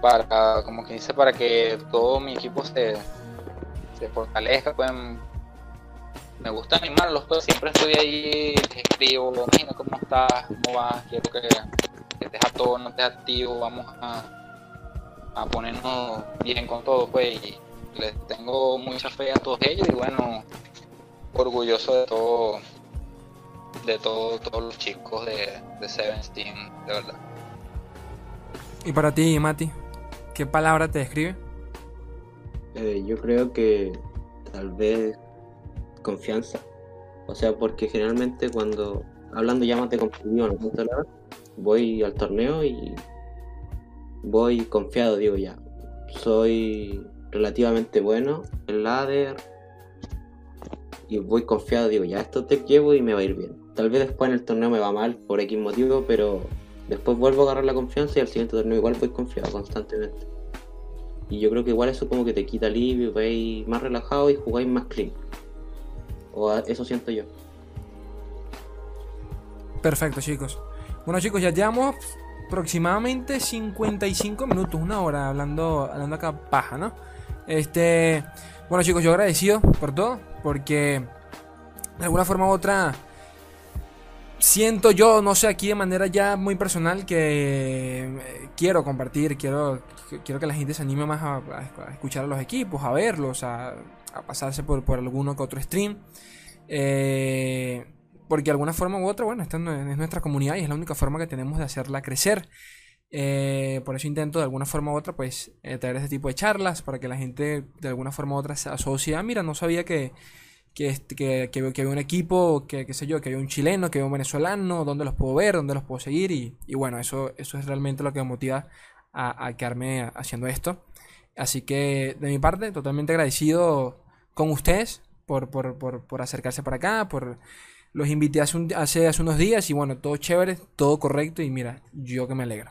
para, como que para que todo mi equipo se, se fortalezca, pues me gusta animarlos, pues siempre estoy ahí, les escribo, mira cómo estás, cómo vas, quiero que, que estés a todo, no estés activo, vamos a, a ponernos bien con todo, pues, y les tengo mucha fe a todos ellos y bueno, orgulloso de todo, de todo, todos los chicos de, de Seventeen, de verdad. Y para ti, Mati, ¿qué palabra te describe? eh, yo creo que tal vez confianza. O sea, porque generalmente cuando, hablando ya más de competición, no voy al torneo y voy confiado, digo ya. Soy relativamente bueno en ladder y voy confiado, digo ya, esto te llevo y me va a ir bien. Tal vez después en el torneo me va mal por X motivo, pero después vuelvo a agarrar la confianza y al siguiente torneo igual voy confiado constantemente. Y yo creo que igual eso como que te quita alivio, vais más relajado y jugáis más clean. O eso siento yo. Perfecto, chicos. Bueno, chicos, ya llevamos aproximadamente 55 minutos, una hora hablando, hablando acá paja, ¿no? Este, bueno, chicos, yo agradecido por todo, porque de alguna forma u otra siento yo, no sé, aquí de manera ya muy personal que eh, quiero compartir, quiero, quiero que la gente se anime más a, escuchar a los equipos, a verlos, a, pasarse por, por alguno que otro stream. Eh, porque de alguna forma u otra, bueno, esta es nuestra comunidad y es la única forma que tenemos de hacerla crecer. Eh, por eso intento de alguna forma u otra, pues, eh, traer este tipo de charlas para que la gente de alguna forma u otra se asocie. Ah, mira, no sabía que, que, este- que, que- que había un equipo, que qué sé yo, que había un chileno, que había un venezolano, dónde los puedo ver, dónde los puedo seguir. Y, y bueno, eso, eso es realmente lo que me motiva a, quedarme haciendo esto. Así que de mi parte, totalmente agradecido con ustedes por, por, por, por acercarse para acá, por los invité hace, hace, hace unos días y bueno, todo chévere, todo correcto y mira, yo que me alegro.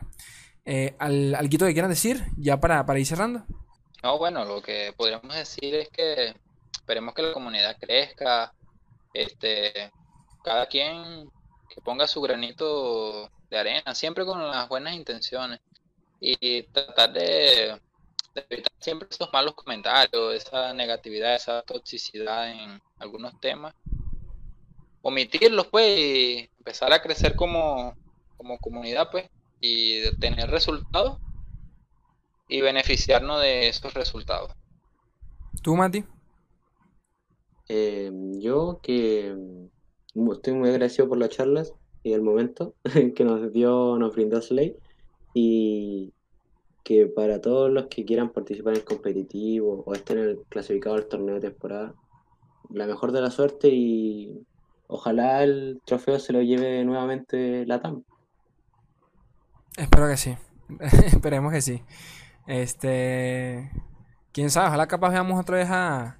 Eh, al, ¿Alguito que quieran decir ya para, para ir cerrando? No, bueno, lo que podríamos decir es que esperemos que la comunidad crezca, este, cada quien que ponga su granito de arena, siempre con las buenas intenciones y tratar de, evitar siempre esos malos comentarios, esa negatividad, esa toxicidad en algunos temas, omitirlos pues y empezar a crecer como, como comunidad pues y tener resultados y beneficiarnos de esos resultados. ¿Tú, Mati? Eh, yo que mm, estoy muy agradecido por las charlas y el momento que nos dio, nos brindó Slay y que para todos los que quieran participar en el competitivo o estén en el clasificado al torneo de temporada, la mejor de la suerte y ojalá el trofeo se lo lleve nuevamente la TAM. Espero que sí. Esperemos que sí. Este. Quién sabe, ojalá capaz veamos otra vez a.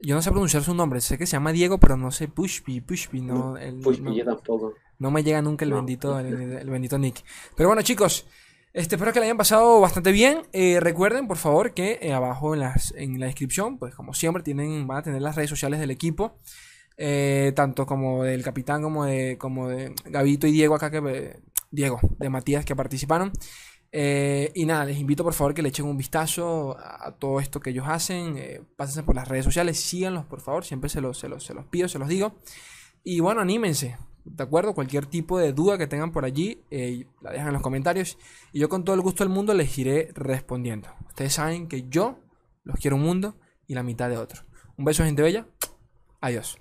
Yo no sé pronunciar su nombre, sé que se llama Diego, pero no sé Pushpi, Pushpi, no, el- Pues no, yo tampoco. no me llega nunca el No. bendito, el, el bendito nick. Pero bueno, chicos, este, espero que le hayan pasado bastante bien. Eh, recuerden, por favor, que eh, abajo en, las, en la descripción, pues como siempre, tienen, van a tener las redes sociales del equipo. eh, tanto como del capitán como de, como de Gabito y Diego acá que Diego, de Matías que participaron. Eh, y nada, les invito por favor que le echen un vistazo a, todo esto que ellos hacen. Eh, pásense por las redes sociales, síganlos por favor, siempre se los, se los, se los pido, se los digo. Y bueno, anímense. ¿De acuerdo? Cualquier tipo de duda que tengan por allí, eh, la dejan en los comentarios. Y yo con todo el gusto del mundo les iré respondiendo. Ustedes saben que yo los quiero un mundo y la mitad de otro. Un beso, gente bella. Adiós.